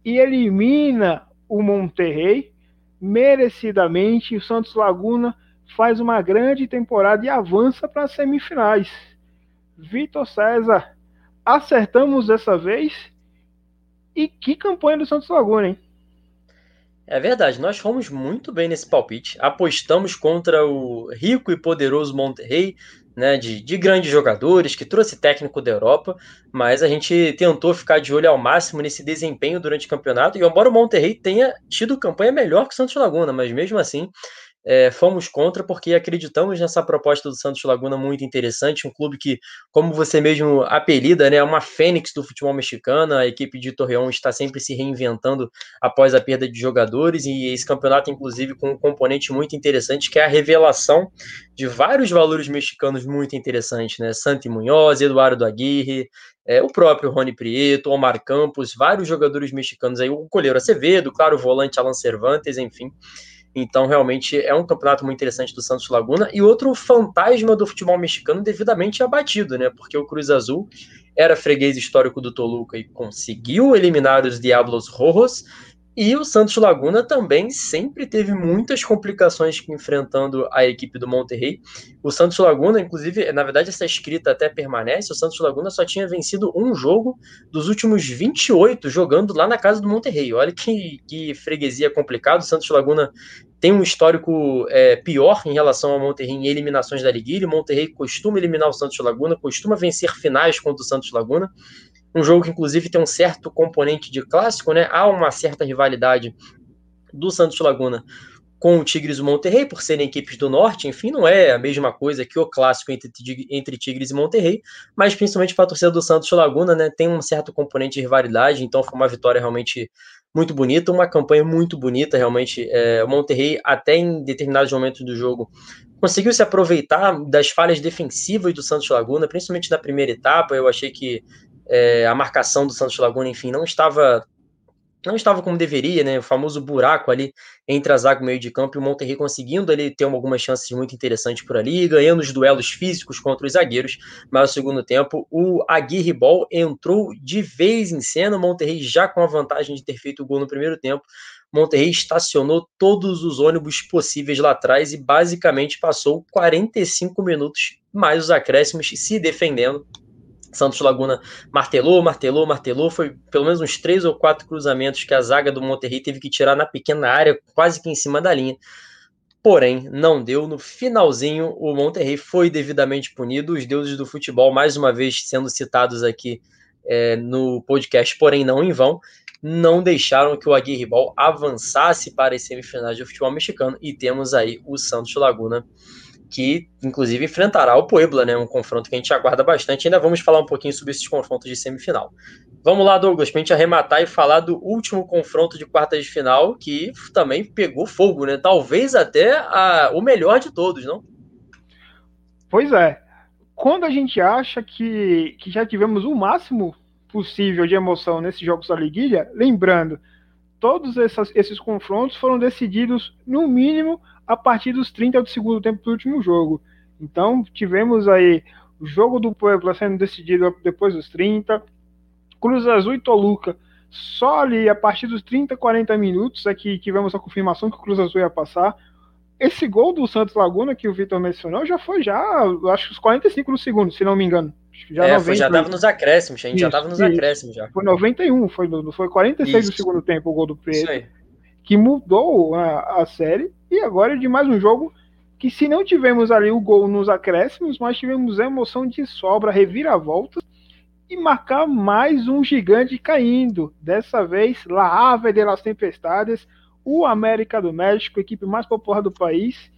Speaker 1: e elimina o Monterrey merecidamente. O Santos Laguna faz uma grande temporada e avança para as semifinais. Vitor César, acertamos dessa vez. E que campanha do Santos Laguna, hein?
Speaker 2: É verdade, nós fomos muito bem nesse palpite. Apostamos contra o rico e poderoso Monterrey, né, de, de, grandes jogadores, que trouxe técnico da Europa, mas a gente tentou ficar de olho ao máximo nesse desempenho durante o campeonato. E embora o Monterrey tenha tido campanha melhor que o Santos Laguna, mas mesmo assim é, fomos contra porque acreditamos nessa proposta do Santos Laguna muito interessante, um clube que, como você mesmo apelida, né, é uma fênix do futebol mexicano, a equipe de Torreão está sempre se reinventando após a perda de jogadores, e esse campeonato, inclusive, com um componente muito interessante, que é a revelação de vários valores mexicanos muito interessantes, né, Santi Munhoz, Eduardo Aguirre, é, o próprio Rony Prieto, Omar Campos, vários jogadores mexicanos aí, o Coleiro Acevedo, claro, o volante Alan Cervantes, enfim, então, realmente, é um campeonato muito interessante do Santos Laguna. E outro fantasma do futebol mexicano devidamente abatido, né? Porque o Cruz Azul era freguês histórico do Toluca e conseguiu eliminar os Diablos Rojos. E o Santos Laguna também sempre teve muitas complicações enfrentando a equipe do Monterrey. O Santos Laguna, inclusive, na verdade, essa escrita até permanece. O Santos Laguna só tinha vencido um jogo dos últimos 28 jogando lá na casa do Monterrey. Olha que, que freguesia complicado. O Santos Laguna tem um histórico é, pior em relação ao Monterrey em eliminações da Liguilha. O Monterrey costuma eliminar o Santos Laguna, costuma vencer finais contra o Santos Laguna. Um jogo que, inclusive, tem um certo componente de clássico, né? Há uma certa rivalidade do Santos Laguna com o Tigres e o Monterrey, por serem equipes do Norte, enfim, não é a mesma coisa que o clássico entre, entre Tigres e Monterrey, mas principalmente para a torcida do Santos Laguna, né, tem um certo componente de rivalidade, então foi uma vitória realmente muito bonita, uma campanha muito bonita, realmente, é, o Monterrey até em determinados momentos do jogo conseguiu se aproveitar das falhas defensivas do Santos Laguna, principalmente na primeira etapa, eu achei que é, a marcação do Santos Laguna, enfim, não estava não estava como deveria, né? O famoso buraco ali entre a zaga e o meio de campo e o Monterrey conseguindo ali ter algumas chances muito interessantes por ali, ganhando os duelos físicos contra os zagueiros, mas no segundo tempo o Aguirre Ball entrou de vez em cena, o Monterrey já com a vantagem de ter feito o gol no primeiro tempo, Monterrey estacionou todos os ônibus possíveis lá atrás e basicamente passou 45 minutos mais os acréscimos se defendendo Santos Laguna martelou, martelou, martelou. Foi pelo menos uns três ou quatro cruzamentos que a zaga do Monterrey teve que tirar na pequena área, quase que em cima da linha. Porém, não deu. No finalzinho, o Monterrey foi devidamente punido. Os deuses do futebol, mais uma vez sendo citados aqui é, no podcast, porém não em vão, não deixaram que o Aguirre Ball avançasse para as semifinais do futebol mexicano. E temos aí o Santos Laguna que inclusive enfrentará o Puebla, né? Um confronto que a gente aguarda bastante. Ainda vamos falar um pouquinho sobre esses confrontos de semifinal. Vamos lá, Douglas, para a gente arrematar e falar do último confronto de quartas de final, que também pegou fogo, né? Talvez até a, o melhor de todos, não?
Speaker 1: Pois é. Quando a gente acha que, que já tivemos o máximo possível de emoção nesses jogos da Liguilha, lembrando, todos essas, esses confrontos foram decididos, no mínimo, a partir dos 30 do segundo tempo do último jogo. Então, tivemos aí o jogo do Puebla sendo decidido depois dos 30, Cruz Azul e Toluca só ali a partir dos 30, 40 minutos é que tivemos a confirmação que o Cruz Azul ia passar. Esse gol do Santos Laguna que o Vitor mencionou já foi já, acho que os 45 do segundo, se não me engano.
Speaker 2: Já, é, 90, foi, já tava nos acréscimos, a gente isso, já tava nos acréscimos já.
Speaker 1: Foi 91, foi, foi 46 isso. do segundo tempo o gol do Preto. Que mudou a, a série e agora de mais um jogo que se não tivemos ali o gol nos acréscimos, mas tivemos emoção de sobra, reviravoltas e marcar mais um gigante caindo. Dessa vez, La Ave de las Tempestades, o América do México, equipe mais popular do país,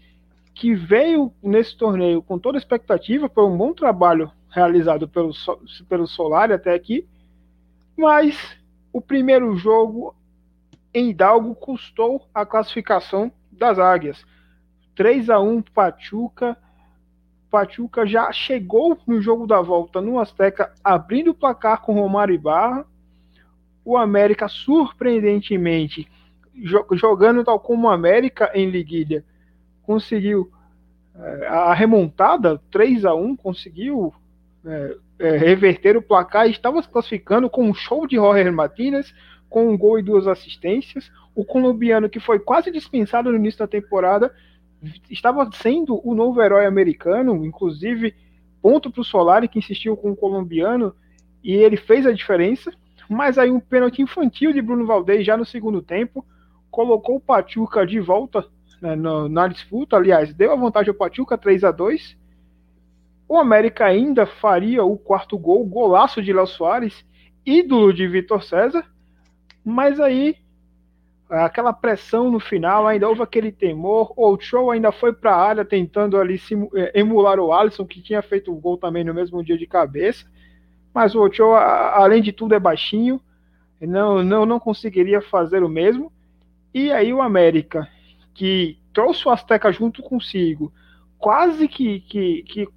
Speaker 1: que veio nesse torneio com toda expectativa por um bom trabalho realizado pelo, pelo Solari até aqui, mas o primeiro jogo em Hidalgo custou a classificação das Águias. 3 a 1 Pachuca, Pachuca já chegou no jogo da volta no Azteca, abrindo o placar com Romário Ibarra. O América, surpreendentemente, jogando tal como o América em Liguilha, conseguiu é, a remontada 3 a 1 conseguiu é, é, reverter o placar e estava se classificando com um show de Roger Martinez, com um gol e duas assistências. O colombiano, que foi quase dispensado no início da temporada, estava sendo o novo herói americano, inclusive ponto para o Solari, que insistiu com o colombiano, e ele fez a diferença. Mas aí um pênalti infantil de Bruno Valdez já no segundo tempo colocou o Pachuca de volta né, no, na disputa. Aliás, deu a vantagem ao Pachuca 3 a 2 O América ainda faria o quarto gol, golaço de Léo Soares, ídolo de Vitor César. Mas aí aquela pressão no final, ainda houve aquele temor. O Show ainda foi para a área tentando ali é, emular o Alisson, que tinha feito o gol também no mesmo dia de cabeça. Mas o Ochoa, além de tudo, é baixinho, não, não, não conseguiria fazer o mesmo. E aí o América, que trouxe o Azteca junto consigo, quase que, que, que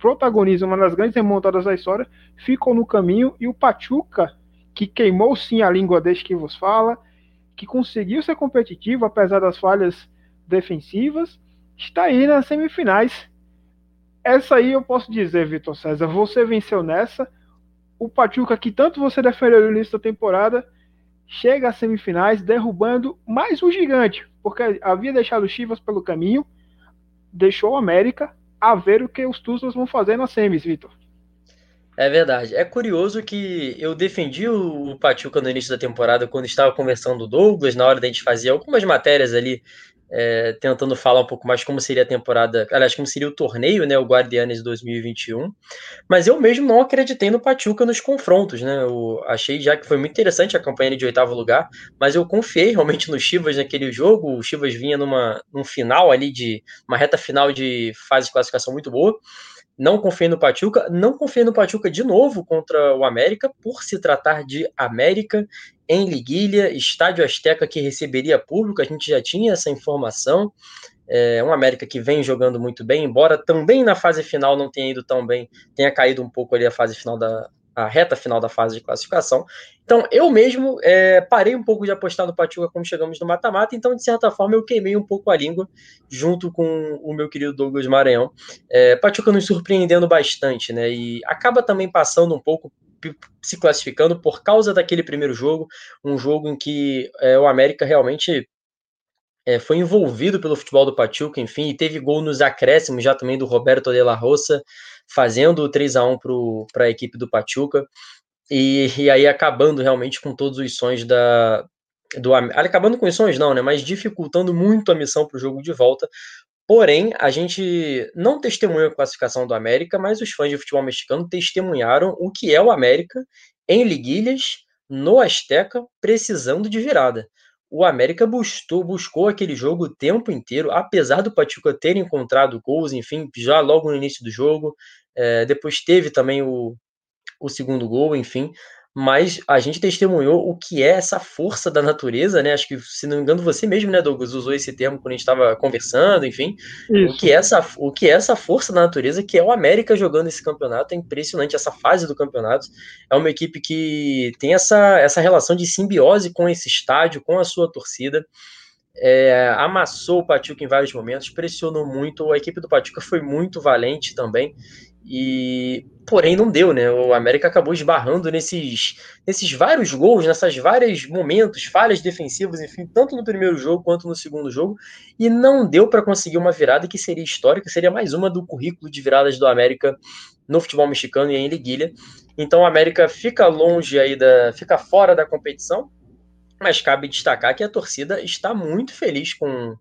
Speaker 1: protagoniza uma das grandes remontadas da história, ficou no caminho. E o Pachuca, que queimou sim a língua desde que vos fala, que conseguiu ser competitivo apesar das falhas defensivas, está aí nas semifinais. Essa aí eu posso dizer, Vitor César, você venceu nessa. O Pachuca, que tanto você defendeu no início da temporada, chega às semifinais derrubando mais um gigante, porque havia deixado o Chivas pelo caminho, deixou o América a ver o que os Tuzos vão fazer nas semis, Vitor.
Speaker 2: É verdade. É curioso que eu defendi o Pachuca no início da temporada, quando estava conversando o Douglas, na hora da gente fazer algumas matérias ali, é, tentando falar um pouco mais como seria a temporada, aliás, como seria o torneio, né, o Guardianes 2021. Mas eu mesmo não acreditei no Pachuca nos confrontos, né? Eu achei já que foi muito interessante a campanha de oitavo lugar, mas eu confiei realmente no Chivas naquele jogo. O Chivas vinha numa num final ali de uma reta final de fase de classificação muito boa. Não confiei no Pachuca, não confiei no Pachuca de novo contra o América, por se tratar de América em Liguilha, estádio Azteca que receberia público, a gente já tinha essa informação. É um América que vem jogando muito bem, embora também na fase final não tenha ido tão bem, tenha caído um pouco ali a fase final da, a reta final da fase de classificação. Então, eu mesmo é, parei um pouco de apostar no Pachuca quando chegamos no mata-mata, então, de certa forma, eu queimei um pouco a língua junto com o meu querido Douglas Maranhão. É, Pachuca nos surpreendendo bastante, né? E acaba também passando um pouco se classificando por causa daquele primeiro jogo, um jogo em que é, o América realmente é, foi envolvido pelo futebol do Pachuca, enfim, e teve gol nos acréscimos já também do Roberto de la Roça, fazendo o 3 a 1 para a equipe do Pachuca, e, e aí acabando realmente com todos os sonhos da, do acabando com os sonhos não, né, mas dificultando muito a missão para o jogo de volta. Porém, a gente não testemunhou a classificação do América, mas os fãs de futebol mexicano testemunharam o que é o América em liguilhas no Azteca, precisando de virada o América buscou, aquele jogo o tempo inteiro, apesar do Pachuca ter encontrado gols, enfim, já logo no início do jogo. É, depois teve também o, o segundo gol, enfim mas a gente testemunhou o que é essa força da natureza, né? Acho que, se não me engano, você mesmo, né, Douglas, usou esse termo quando a gente estava conversando, enfim. O que, é essa, o que é essa força da natureza, que é o América jogando esse campeonato, é impressionante essa fase do campeonato. É uma equipe que tem essa, essa relação de simbiose com esse estádio, com a sua torcida. É, amassou o Pachuca em vários momentos, pressionou muito. A equipe do Pachuca foi muito valente também. E porém não deu, né? O América acabou esbarrando nesses, nesses vários gols, nessas vários momentos, falhas defensivas, enfim, tanto no primeiro jogo quanto no segundo jogo, e não deu para conseguir uma virada que seria histórica, seria mais uma do currículo de viradas do América no futebol mexicano e em liguilha. Então o América fica longe aí da, fica fora da competição, mas cabe destacar que a torcida está muito feliz com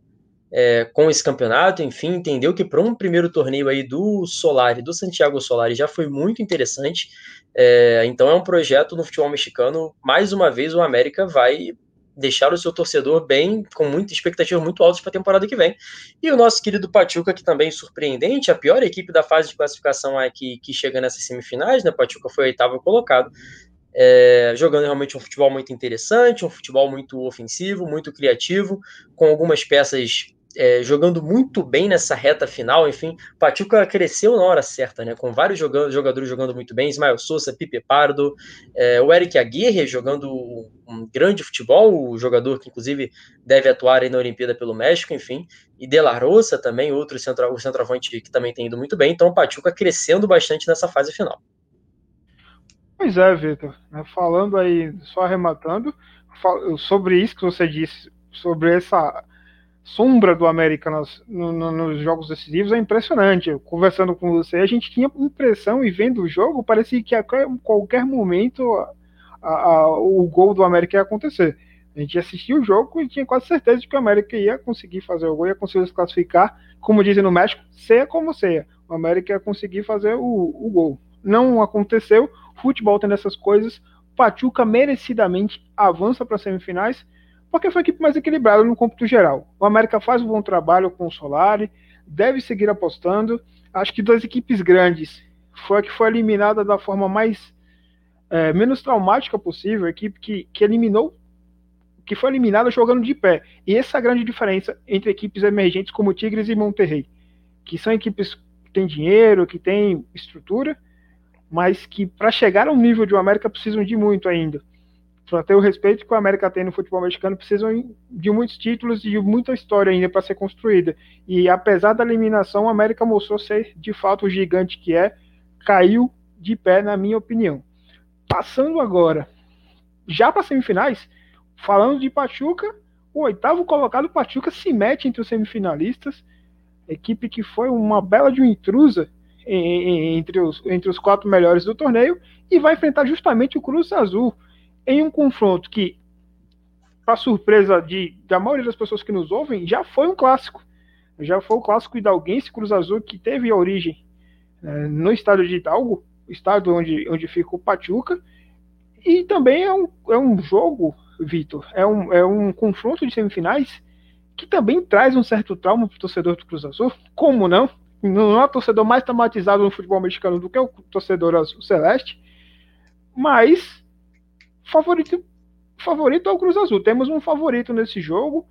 Speaker 2: é, com esse campeonato, enfim, entendeu que para um primeiro torneio aí do Solari, do Santiago Solari, já foi muito interessante. É, então é um projeto no futebol mexicano. Mais uma vez, o América vai deixar o seu torcedor bem, com muita expectativa muito alta para a temporada que vem. E o nosso querido Pachuca, que também é surpreendente, a pior equipe da fase de classificação aqui que chega nessas semifinais, né? Pachuca foi oitavo colocado. É, jogando realmente um futebol muito interessante, um futebol muito ofensivo, muito criativo, com algumas peças é, jogando muito bem nessa reta final, enfim, o Pachuca cresceu na hora certa, né? Com vários jogando, jogadores jogando muito bem, Ismael Souza, Pipe Pardo, é, o Eric Aguirre jogando um grande futebol, o jogador que inclusive deve atuar aí na Olimpíada pelo México, enfim, e De La Rosa também, outro centro, o centroavante que também tem ido muito bem, então o crescendo bastante nessa fase final.
Speaker 1: Pois é, Vitor, né, falando aí, só arrematando, sobre isso que você disse, sobre essa sombra do América nos, no, nos jogos decisivos é impressionante. Conversando com você, a gente tinha impressão e vendo o jogo, parecia que a qualquer momento a, a, o gol do América ia acontecer. A gente assistia o jogo e tinha quase certeza de que o América ia conseguir fazer o gol, ia conseguir se classificar, como dizem no México, seja como seja. O América ia conseguir fazer o, o gol. Não aconteceu, futebol tem essas coisas. Pachuca merecidamente avança para as semifinais porque foi a equipe mais equilibrada no cômputo geral. O América faz um bom trabalho com o Solari, deve seguir apostando. Acho que duas equipes grandes foi a que foi eliminada da forma mais é, menos traumática possível, a equipe que, que eliminou, que foi eliminada jogando de pé. E essa é a grande diferença entre equipes emergentes como Tigres e Monterrey, que são equipes que têm dinheiro, que têm estrutura, mas que para chegar ao nível de um América precisam de muito ainda para ter o respeito que o América tem no futebol mexicano, precisam de muitos títulos e de muita história ainda para ser construída. E apesar da eliminação, o América mostrou ser de fato o gigante que é, caiu de pé, na minha opinião. Passando agora, já para semifinais, falando de Pachuca, o oitavo colocado Pachuca se mete entre os semifinalistas, equipe que foi uma bela de uma intrusa entre os, entre os quatro melhores do torneio e vai enfrentar justamente o Cruz Azul em um confronto que, para surpresa de, da maioria das pessoas que nos ouvem, já foi um clássico. Já foi o clássico Hidalguense Cruz Azul, que teve origem é, no estado de Hidalgo, estado onde, onde fica o Pachuca. E também é um, é um jogo, Vitor, é um, é um confronto de semifinais que também traz um certo trauma para o torcedor do Cruz Azul. Como não? Não há torcedor mais traumatizado no futebol mexicano do que o torcedor azul celeste. Mas favorito, favorito é o Cruz Azul. Temos um favorito nesse jogo,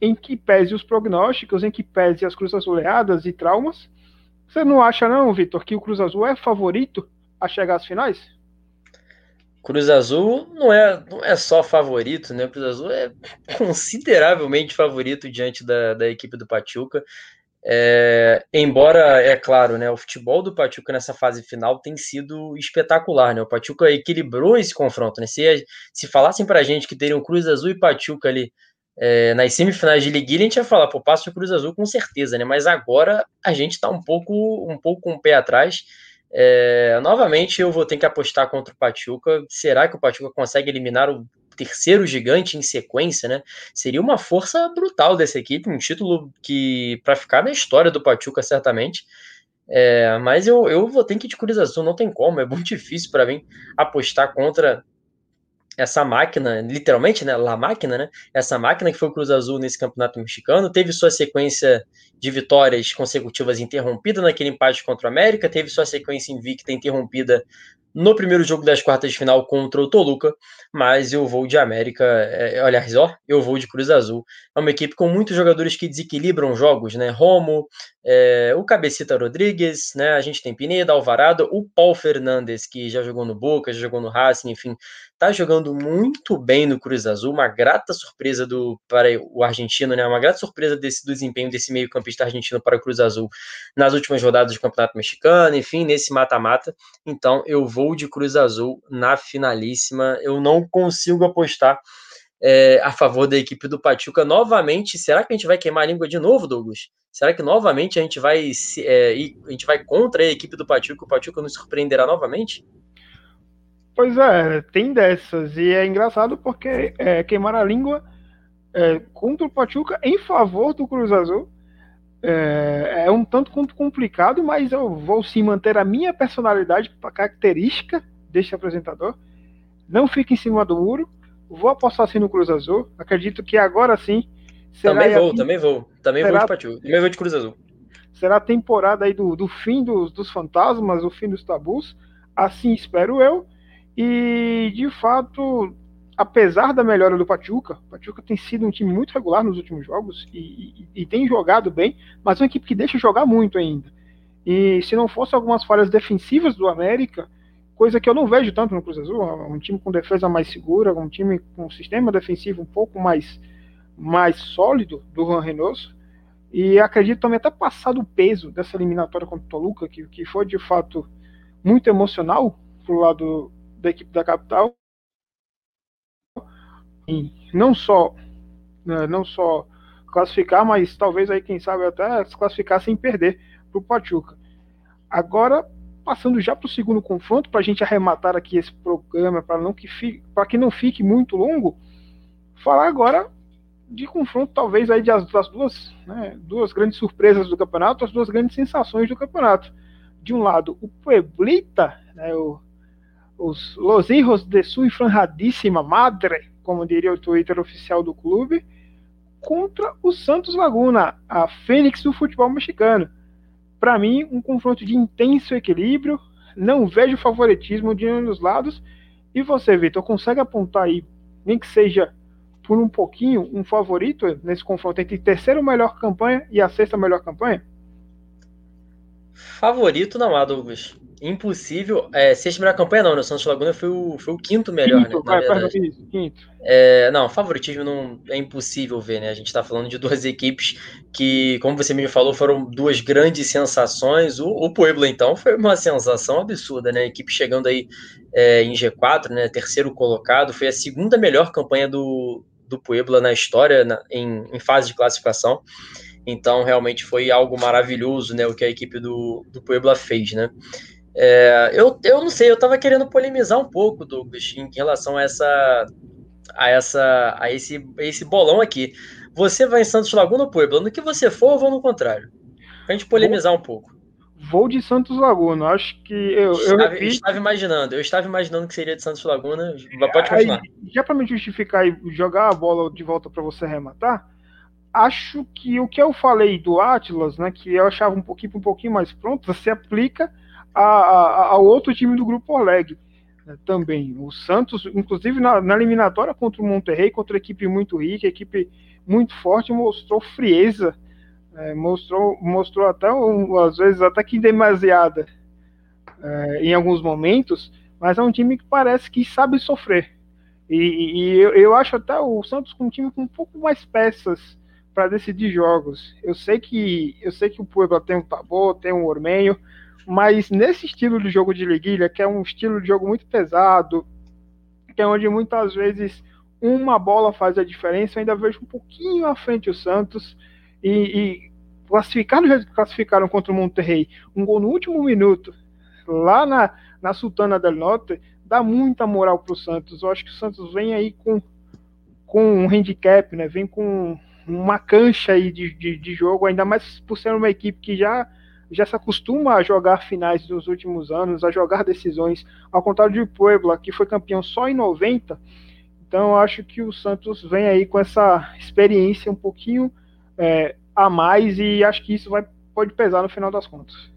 Speaker 1: em que pese os prognósticos, em que pese as Cruz Azuleadas e traumas. Você não acha, não, Vitor, que o Cruz Azul é favorito a chegar às finais?
Speaker 2: Cruz Azul não é, não é só favorito, né? Cruz Azul é consideravelmente favorito diante da, da equipe do Pachuca. É, embora, é claro, né, o futebol do Pachuca nessa fase final tem sido espetacular, né? O Pachuca equilibrou esse confronto, né? Se, se falassem pra gente que teriam Cruz Azul e Pachuca ali é, nas semifinais de Liguilha, a gente ia falar, pô, passo de Cruz Azul com certeza, né? Mas agora a gente tá um pouco, um pouco com o pé atrás. É, novamente eu vou ter que apostar contra o Pachuca. Será que o Pachuca consegue eliminar o terceiro gigante em sequência, né? Seria uma força brutal dessa equipe, um título que para ficar na história do Pachuca certamente. É, mas eu, eu vou ter que ir de Cruz Azul, não tem como, é muito difícil para mim apostar contra essa máquina, literalmente, né, La Máquina, né, essa máquina que foi o Cruz Azul nesse campeonato mexicano, teve sua sequência de vitórias consecutivas interrompida naquele empate contra o América, teve sua sequência invicta interrompida no primeiro jogo das quartas de final contra o Toluca, mas eu vou de América, é, aliás, ó, eu vou de Cruz Azul. É uma equipe com muitos jogadores que desequilibram jogos, né? Romo, é, o Cabecita Rodrigues, né? A gente tem Pineda, Alvarado, o Paul Fernandes, que já jogou no Boca, já jogou no Racing, enfim, tá jogando muito bem no Cruz Azul, uma grata surpresa do para o argentino, né? Uma grata surpresa desse do desempenho desse meio-campista argentino para o Cruz Azul nas últimas rodadas do Campeonato Mexicano, enfim, nesse mata-mata. Então, eu vou de Cruz Azul na finalíssima. Eu não consigo apostar é, a favor da equipe do Pachuca novamente. Será que a gente vai queimar a língua de novo, Douglas? Será que novamente a gente vai é, a gente vai contra a equipe do Pachuca? O Pachuca nos surpreenderá novamente?
Speaker 1: Pois é, tem dessas. E é engraçado porque é, queimar a língua é, contra o Pachuca em favor do Cruz Azul é, é, um tanto quanto complicado, mas eu vou sim manter a minha personalidade, a característica deste apresentador. Não fique em cima do muro. Vou apostar sim no Cruz Azul. Acredito que agora sim.
Speaker 2: também vou, também vou. Também será, vou de. Também vou de Cruz Azul.
Speaker 1: Será a temporada aí do, do fim dos, dos fantasmas, o fim dos tabus. Assim espero eu. E, de fato, apesar da melhora do Pachuca, o Pachuca tem sido um time muito regular nos últimos jogos e, e, e, tem jogado bem, mas é uma equipe que deixa jogar muito ainda. E se não fosse algumas falhas defensivas do América, coisa que eu não vejo tanto no Cruz Azul, um time com defesa mais segura, um time com um sistema defensivo um pouco mais, mais sólido do Juan Reynoso, e acredito também até passar do peso dessa eliminatória contra o Toluca, que, que foi de fato muito emocional pro lado da equipe da capital, não só né, não só classificar, mas talvez aí quem sabe até se classificar sem perder para o Pachuca. Agora passando já para o segundo confronto para a gente arrematar aqui esse programa para não que fique para que não fique muito longo, falar agora de confronto talvez aí das, das duas né, duas grandes surpresas do campeonato, as duas grandes sensações do campeonato. De um lado o Pueblita, né, o, os Los Hijos de su enfranjadíssima madre como diria o Twitter oficial do clube, contra o Santos Laguna, a Fênix do futebol mexicano. Para mim, um confronto de intenso equilíbrio, não vejo favoritismo de nenhum dos lados. E você, Vitor, consegue apontar aí, nem que seja por um pouquinho, um favorito nesse confronto entre terceira melhor campanha e a sexta melhor campanha?
Speaker 2: Favorito não há, Douglas impossível. É, sexta melhor campanha não, né? O Santos Laguna foi o, foi o quinto melhor, quinto, né? Na verdade. quinto. É, não, favoritismo não é impossível ver, né? A gente está falando de duas equipes que, como você me falou, foram duas grandes sensações. O, o Puebla, então, foi uma sensação absurda, né? A equipe chegando aí é, em G4, né? Terceiro colocado, foi a segunda melhor campanha do, do Puebla na história, na, em, em fase de classificação. Então, realmente foi algo maravilhoso, né? O que a equipe do, do Puebla fez, né? É, eu, eu não sei, eu tava querendo polemizar um pouco, Douglas, em relação a essa a essa a esse, esse bolão aqui. Você vai em Santos Laguna ou Puebla? No que você for, eu vou no contrário. Pra gente polemizar vou, um pouco.
Speaker 1: Vou de Santos Laguna, acho que eu,
Speaker 2: estava, eu, eu estava imaginando, eu estava imaginando que seria de Santos Laguna. Pode continuar.
Speaker 1: Aí, já para me justificar e jogar a bola de volta para você arrematar, acho que o que eu falei do Atlas, né, que eu achava um pouquinho um pouquinho mais pronto, se aplica a, a, ao outro time do Grupo Oleg né, também. O Santos, inclusive na, na, eliminatória contra o Monterrey, contra uma equipe muito rica, equipe muito forte, mostrou frieza, é, mostrou, mostrou até, às vezes, até que demasiada é, em alguns momentos, mas é um time que parece que sabe sofrer. E, e eu, eu, acho até o Santos com um time com um pouco mais peças para decidir jogos. Eu sei que eu sei que o Puebla tem um Tabô, tem um Ormenho, mas nesse estilo de jogo de liguilha, que é um estilo de jogo muito pesado, que é onde muitas vezes uma bola faz a diferença, eu ainda vejo um pouquinho à frente o Santos e, e classificaram, já classificaram contra o Monterrey, um gol no último minuto, lá na, na Sultana del Norte, dá muita moral para o Santos. Eu acho que o Santos vem aí com, com um handicap, né? Vem com uma cancha aí de, de, de jogo, ainda mais por ser uma equipe que já já se acostuma a jogar finais dos últimos anos, a jogar decisões, ao contrário de Puebla, que foi campeão só em 90. Então, acho que o Santos vem aí com essa experiência um pouquinho é, a mais e acho que isso vai, pode pesar no final das contas.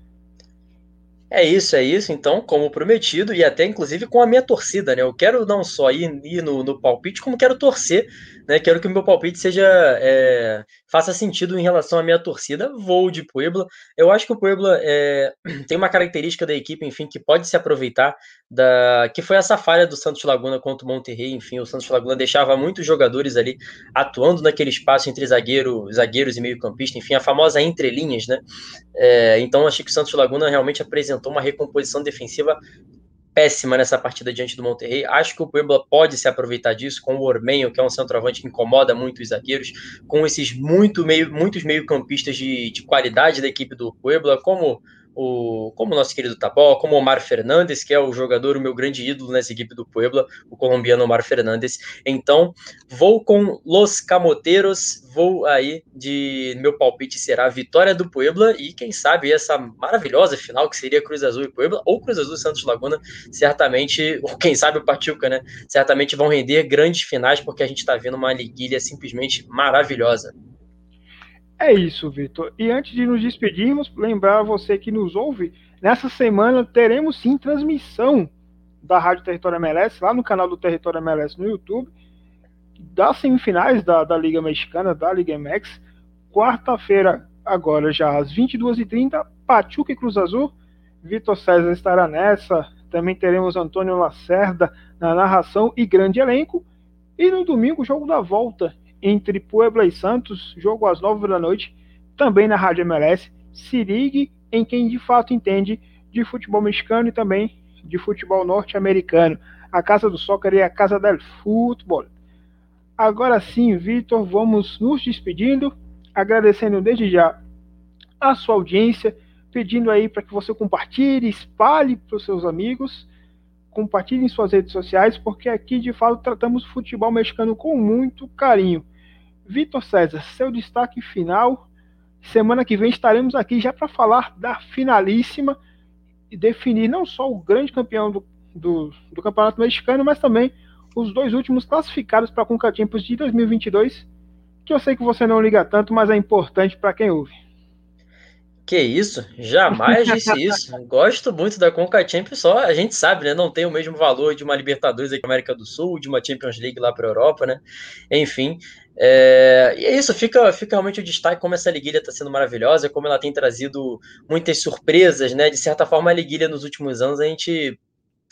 Speaker 2: É isso, é isso. Então, como prometido, e até inclusive com a minha torcida, né? Eu quero não só ir, ir no, no palpite, como quero torcer né? Quero que o meu palpite seja é, faça sentido em relação à minha torcida. Vou de Puebla. Eu acho que o Puebla é, tem uma característica da equipe, enfim, que pode se aproveitar da que foi essa falha do Santos Laguna contra o Monterrey. Enfim, o Santos Laguna deixava muitos jogadores ali atuando naquele espaço entre zagueiro, zagueiros e meio-campista. Enfim, a famosa entrelinhas, né? É, então, achei que o Santos Laguna realmente apresentou uma recomposição defensiva péssima nessa partida diante do Monterrey. Acho que o Puebla pode se aproveitar disso com o Ormenho, que é um centroavante que incomoda muito os zagueiros, com esses muito meio, muitos meio-campistas de, de qualidade da equipe do Puebla, como o, como o nosso querido Tabó, como o Omar Fernandes, que é o jogador, o meu grande ídolo nessa equipe do Puebla, o colombiano Omar Fernandes. Então, vou com Los Camoteiros, vou aí de. Meu palpite será a vitória do Puebla e, quem sabe, essa maravilhosa final que seria Cruz Azul e Puebla, ou Cruz Azul e Santos Laguna, certamente, ou quem sabe o Pachuca, né? Certamente vão render grandes finais, porque a gente está vendo uma liguilha simplesmente maravilhosa.
Speaker 1: É isso, Vitor. E antes de nos despedirmos, lembrar você que nos ouve, nessa semana teremos sim transmissão da Rádio Território MLS, lá no canal do Território MLS no YouTube, das semifinais da, da Liga Mexicana, da Liga MX. Quarta-feira, agora já às 22h30, Pachuca e Cruz Azul. Vitor César estará nessa. Também teremos Antônio Lacerda na narração e grande elenco. E no domingo, jogo da volta entre Puebla e Santos, jogo às 9 da noite, também na Rádio MLS. Se ligue em quem de fato entende de futebol mexicano e também de futebol norte-americano. A Casa do Soccer é a Casa del Futebol. Agora sim, Vitor, vamos nos despedindo, agradecendo desde já a sua audiência, pedindo aí para que você compartilhe, espalhe para os seus amigos, compartilhe em suas redes sociais, porque aqui de fato tratamos futebol mexicano com muito carinho. Vitor César, seu destaque final. Semana que vem estaremos aqui já para falar da finalíssima e definir não só o grande campeão do, do, do Campeonato Mexicano, mas também os dois últimos classificados para a Conca Champions de 2022, que eu sei que você não liga tanto, mas é importante para quem ouve.
Speaker 2: Que isso? Jamais disse isso. Gosto muito da Conca Champions, só a gente sabe, né? Não tem o mesmo valor de uma Libertadores aqui na América do Sul, de uma Champions League lá para a Europa, né? Enfim, é, e é isso, fica, fica realmente o destaque como essa liguilha está sendo maravilhosa, como ela tem trazido muitas surpresas, né? De certa forma, a liguilha nos últimos anos a gente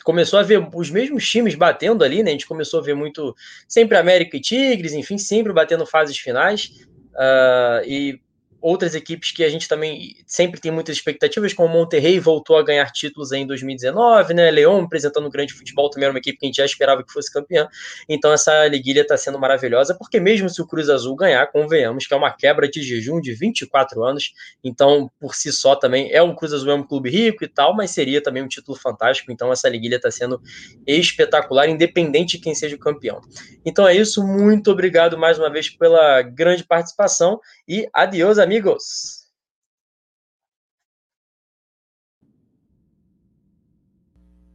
Speaker 2: começou a ver os mesmos times batendo ali, né? A gente começou a ver muito sempre América e Tigres, enfim, sempre batendo fases finais. Uh, e outras equipes que a gente também sempre tem muitas expectativas, como o Monterrey voltou a ganhar títulos em 2019, né? Leão apresentando um grande futebol, também era uma equipe que a gente já esperava que fosse campeã. Então essa liguilha está sendo maravilhosa, porque mesmo se o Cruz Azul ganhar, convenhamos que é uma quebra de jejum de 24 anos, então por si só também é um Cruz Azul é um clube rico e tal, mas seria também um título fantástico. Então essa liguilha está sendo espetacular, independente de quem seja o campeão. Então é isso, muito obrigado mais uma vez pela grande participação e adiós, amigos amigos.